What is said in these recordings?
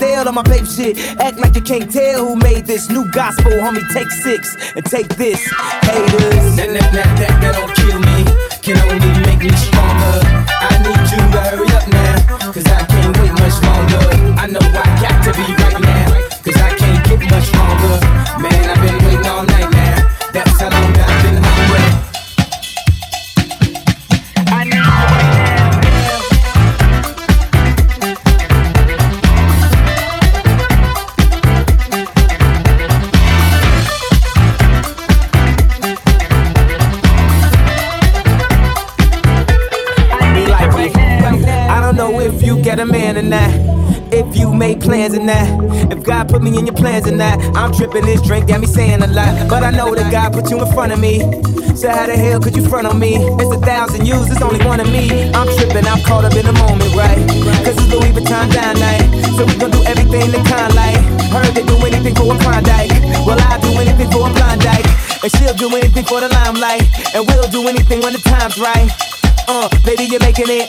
Pastel on my paper shit. Act like you can't tell who made this new gospel. Homie, take six and take this. Tripping this drink, got me saying a lot. But I know that God put you in front of me. So how the hell could you front on me? It's a thousand yous, it's only one of me. I'm tripping, I'm caught up in the moment, right? Cause it's Louis Vuitton Don night. So we gon' do everything the kind like. Heard they do anything for a Klondike. Well, I'll do anything for a Klondike. And she'll do anything for the limelight. And we'll do anything when the time's right. Uh, baby, you're making it.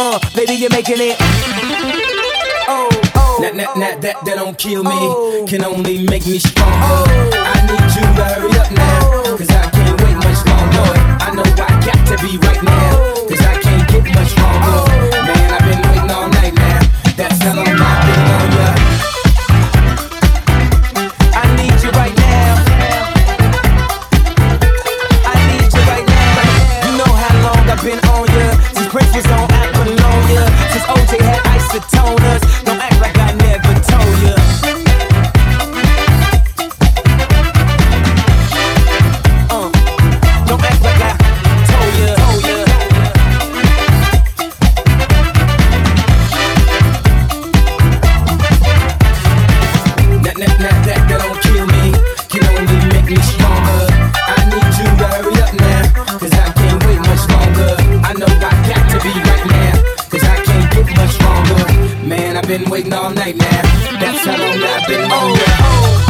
Uh, baby, you're making it. Oh, oh. That, that, that, that, that don't kill me. Oh. Can only make me stronger. I need you to hurry up now. Cause I can't wait much longer. I know I got to be right now. Been waiting all night now. That's how long I've been on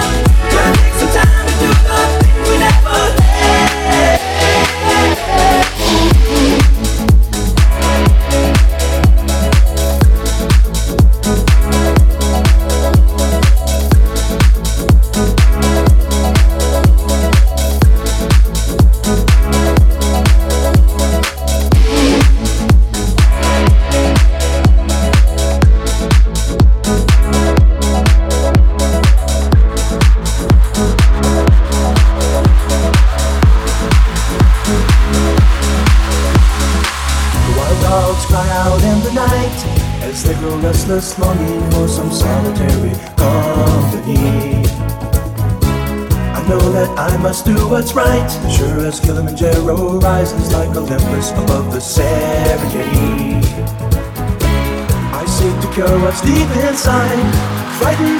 deep inside, frightened.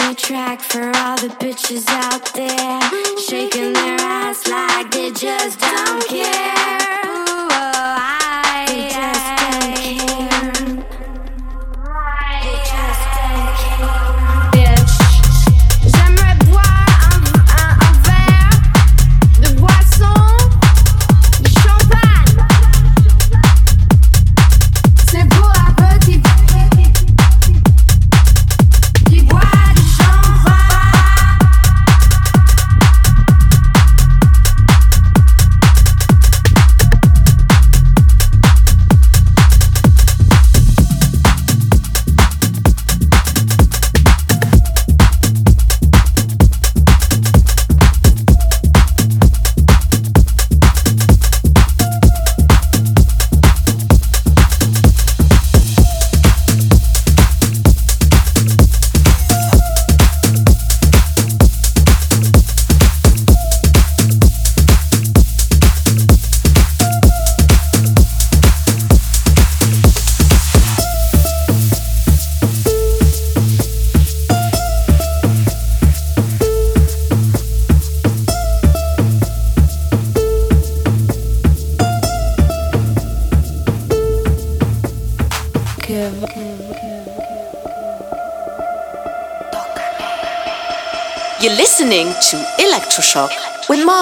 A track for all the bitches out there, shaking their ass like they just don't care.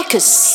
Marcus.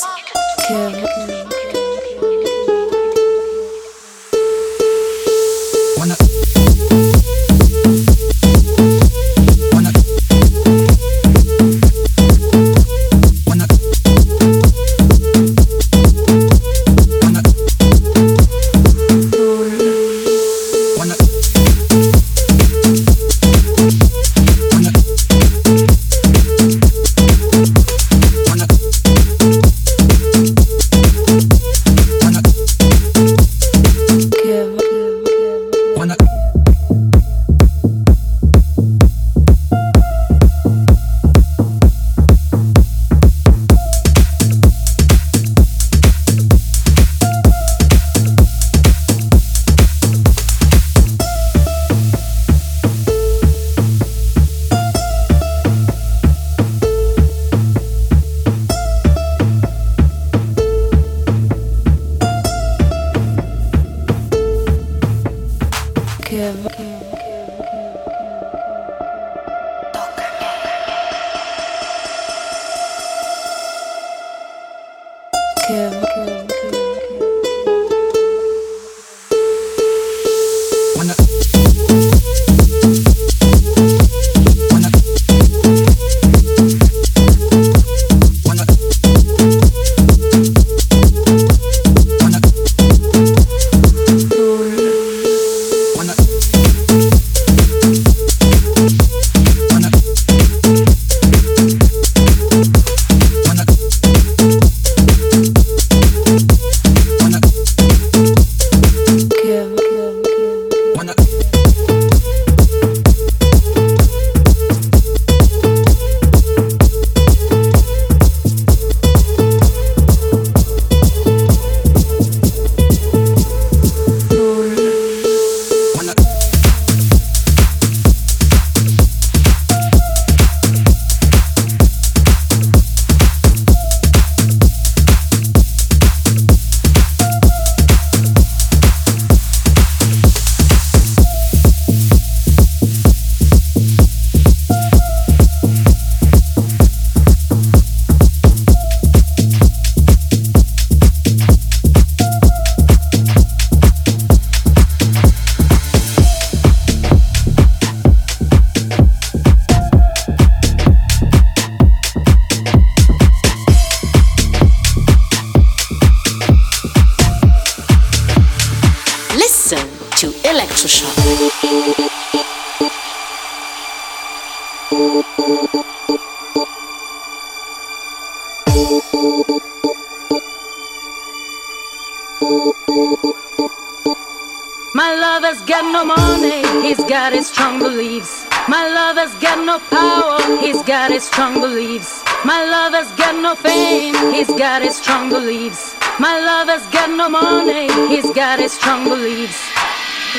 leaves. My lover's got no money, he's got his strong beliefs.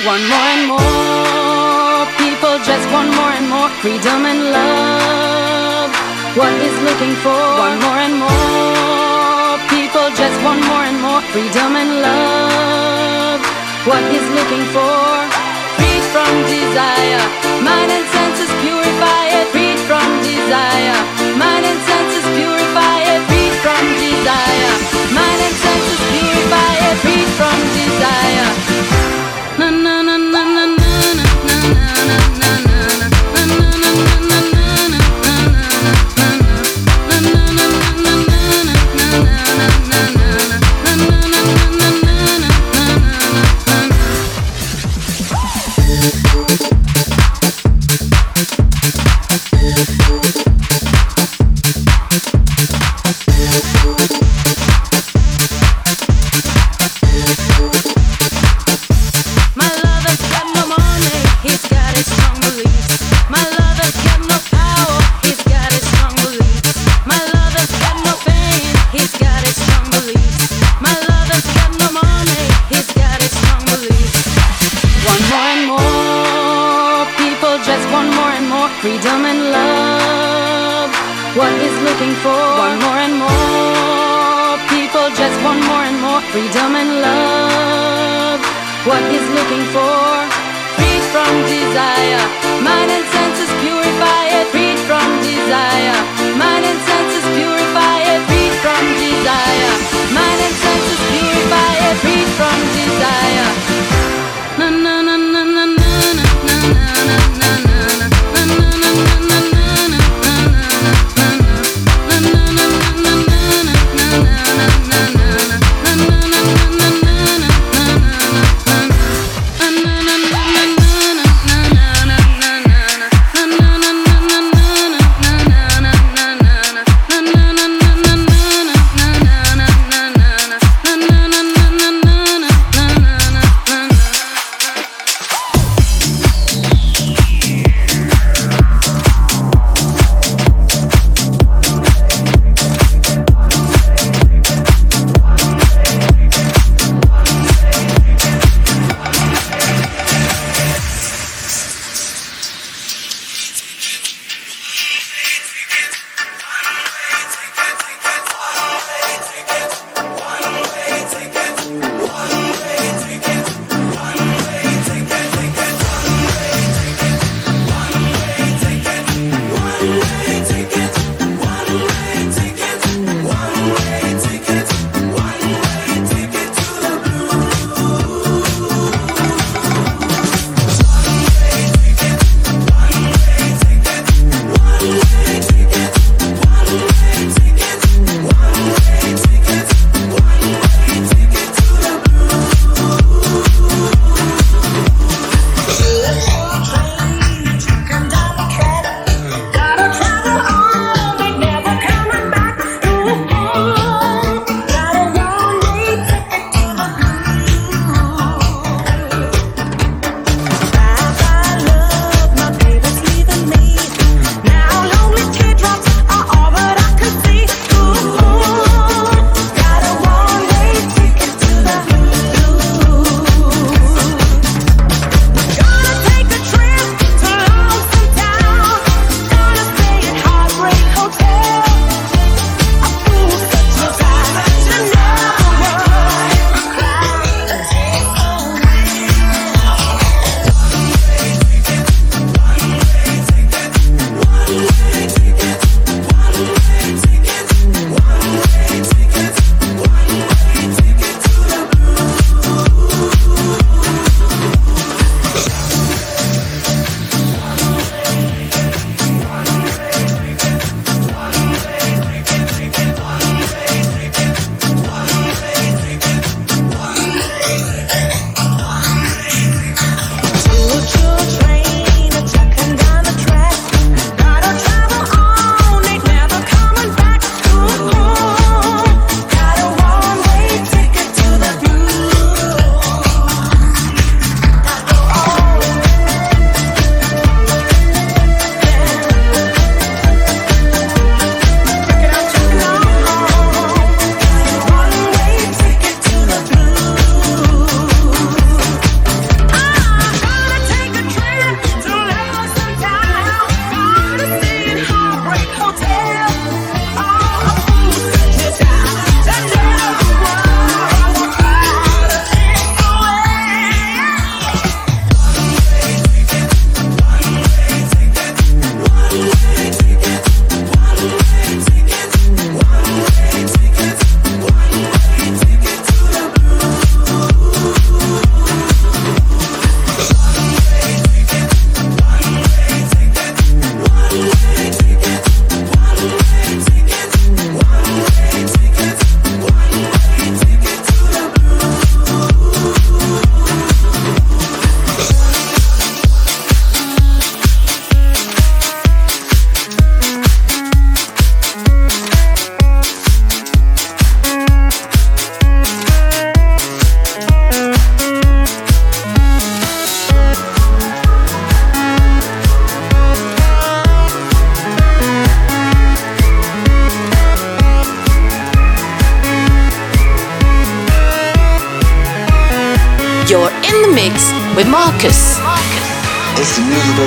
One more and more people just want more and more freedom and love. What he's looking for, one more and more people just want more and more freedom and love. What he's looking for, freed from desire, mind and senses purify it, freed from desire.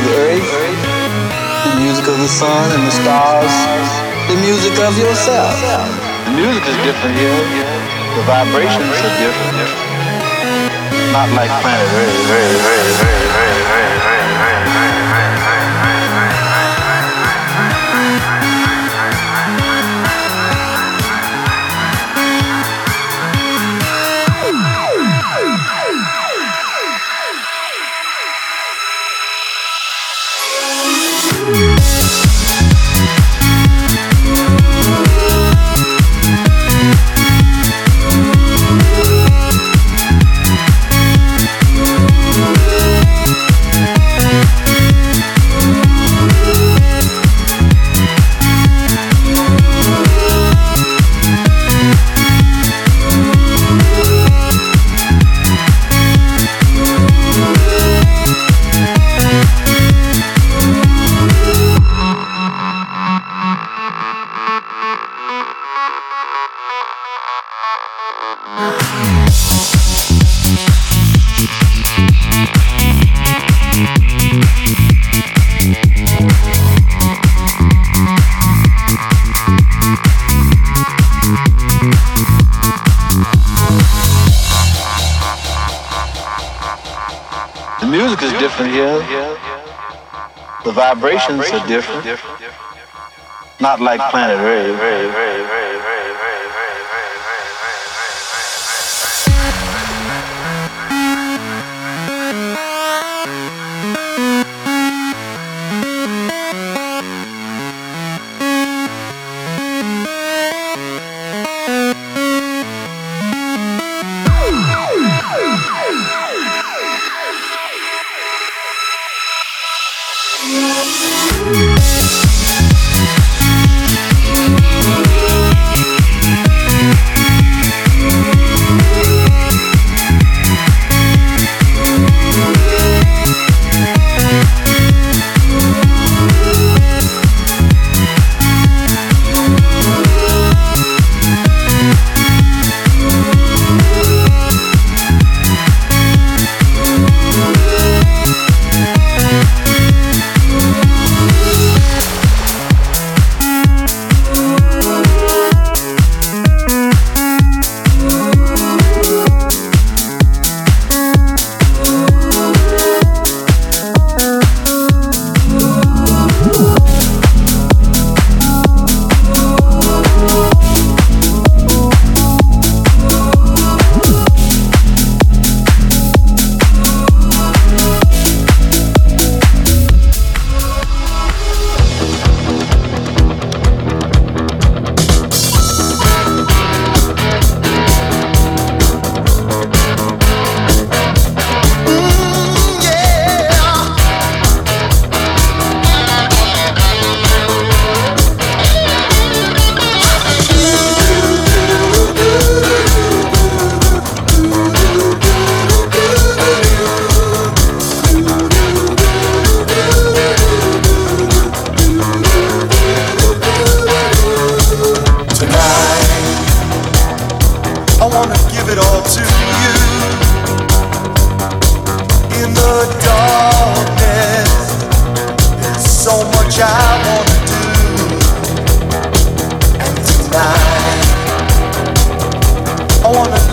The music of the earth, the music of the sun and the stars, the music of yourself. The music is different here. The vibrations are different. Not like planet Earth. Vibrations are different. Not like planet Earth.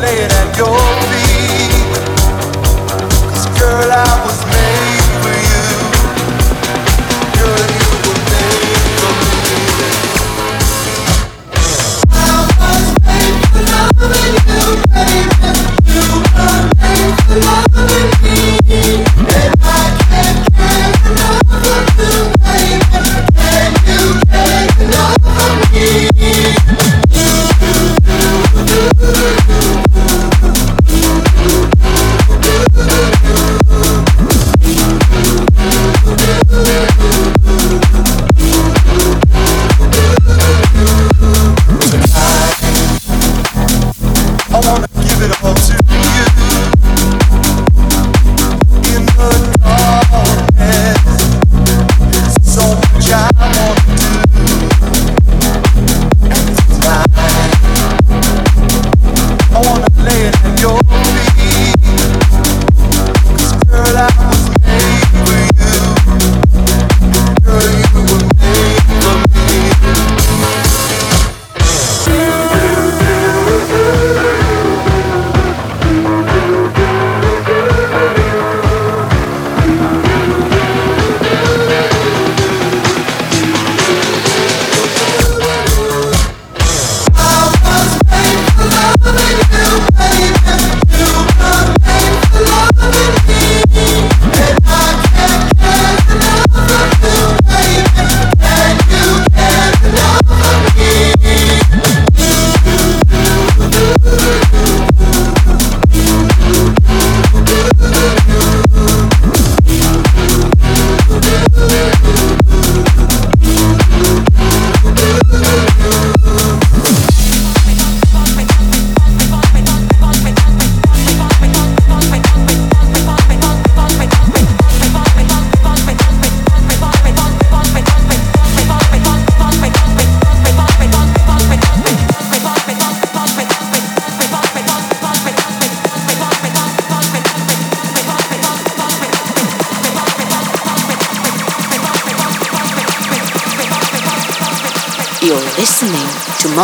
Lay it at your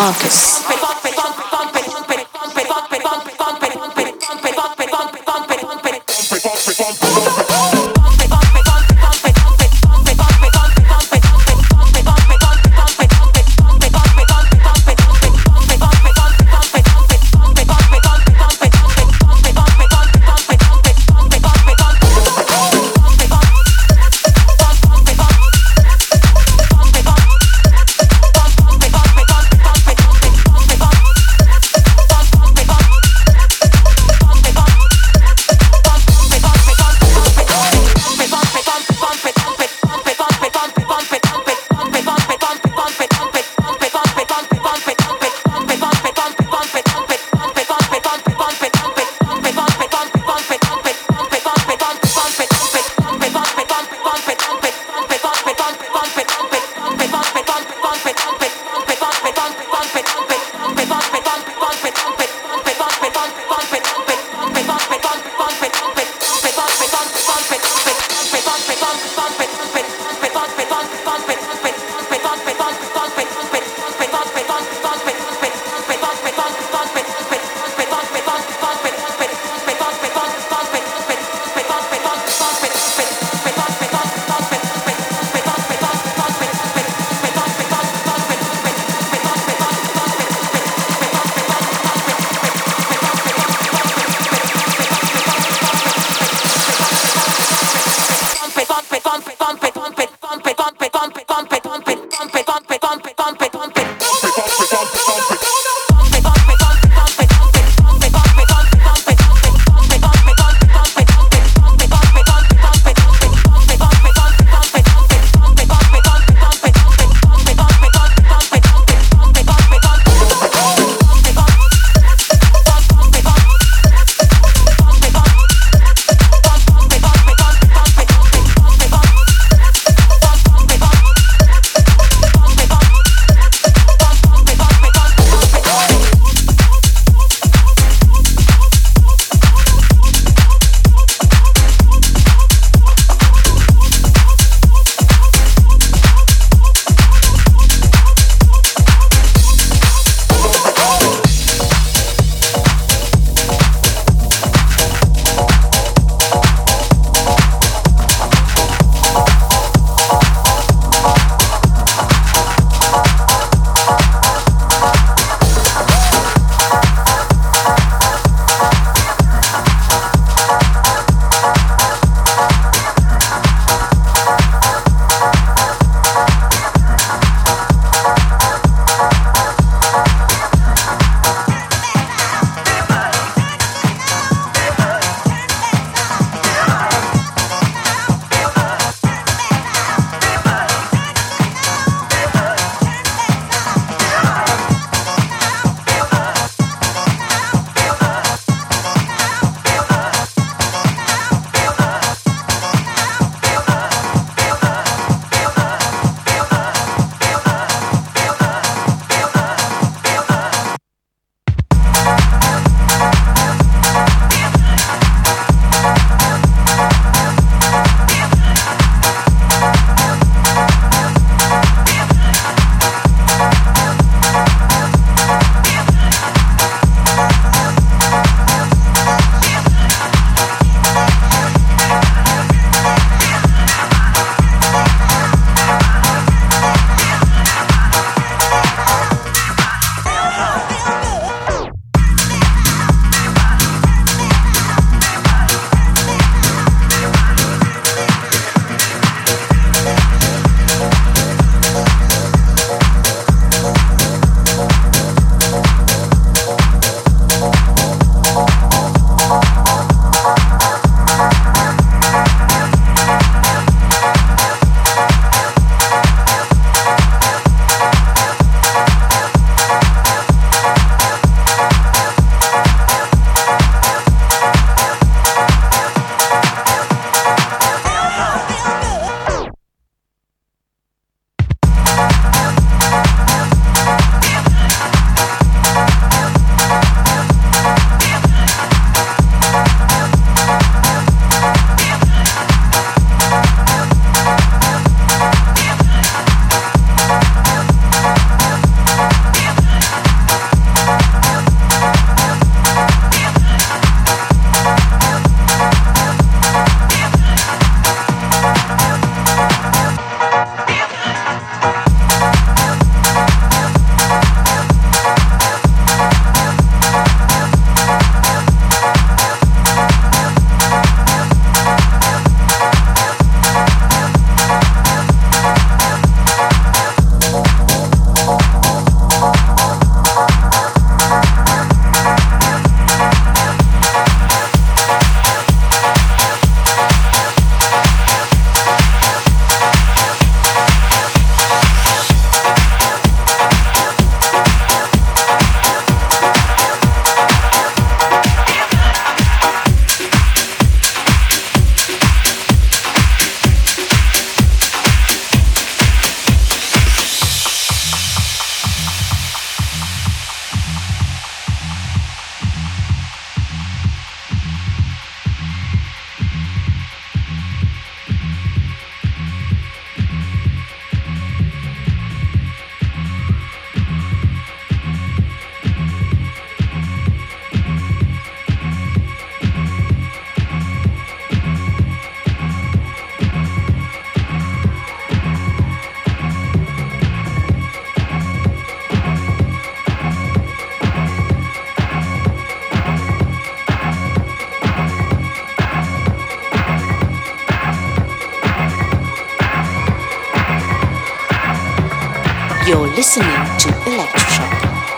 Marcus.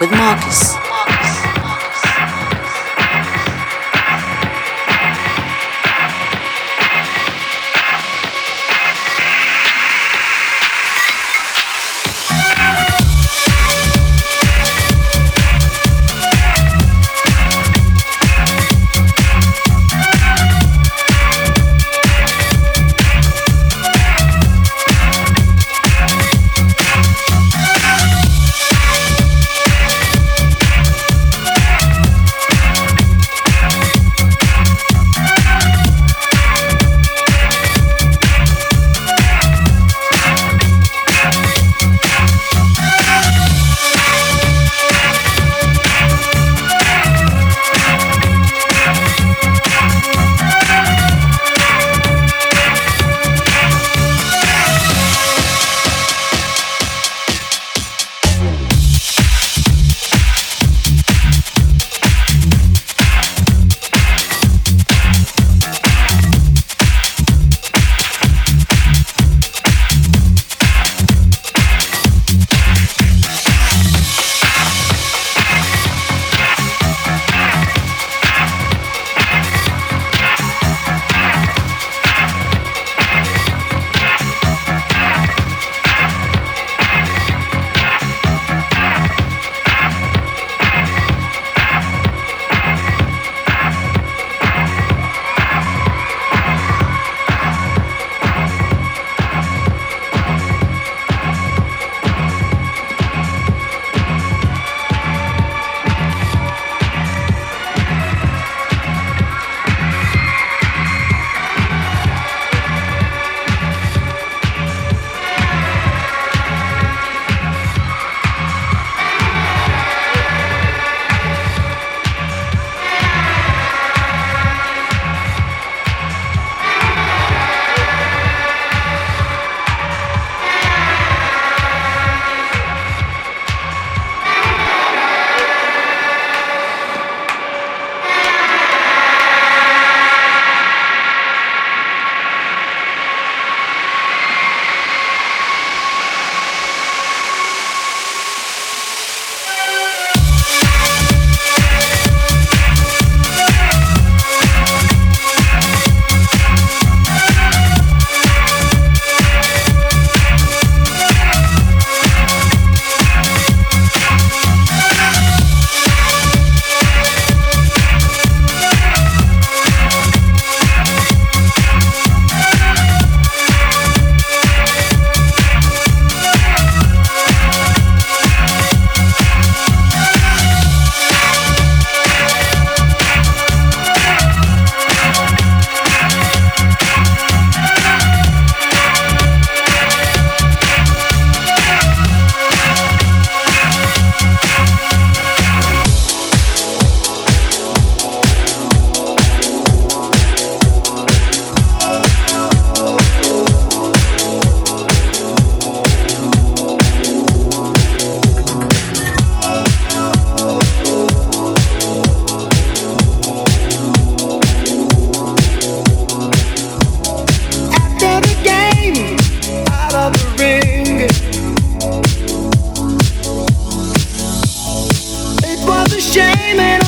With Marcus. Holding me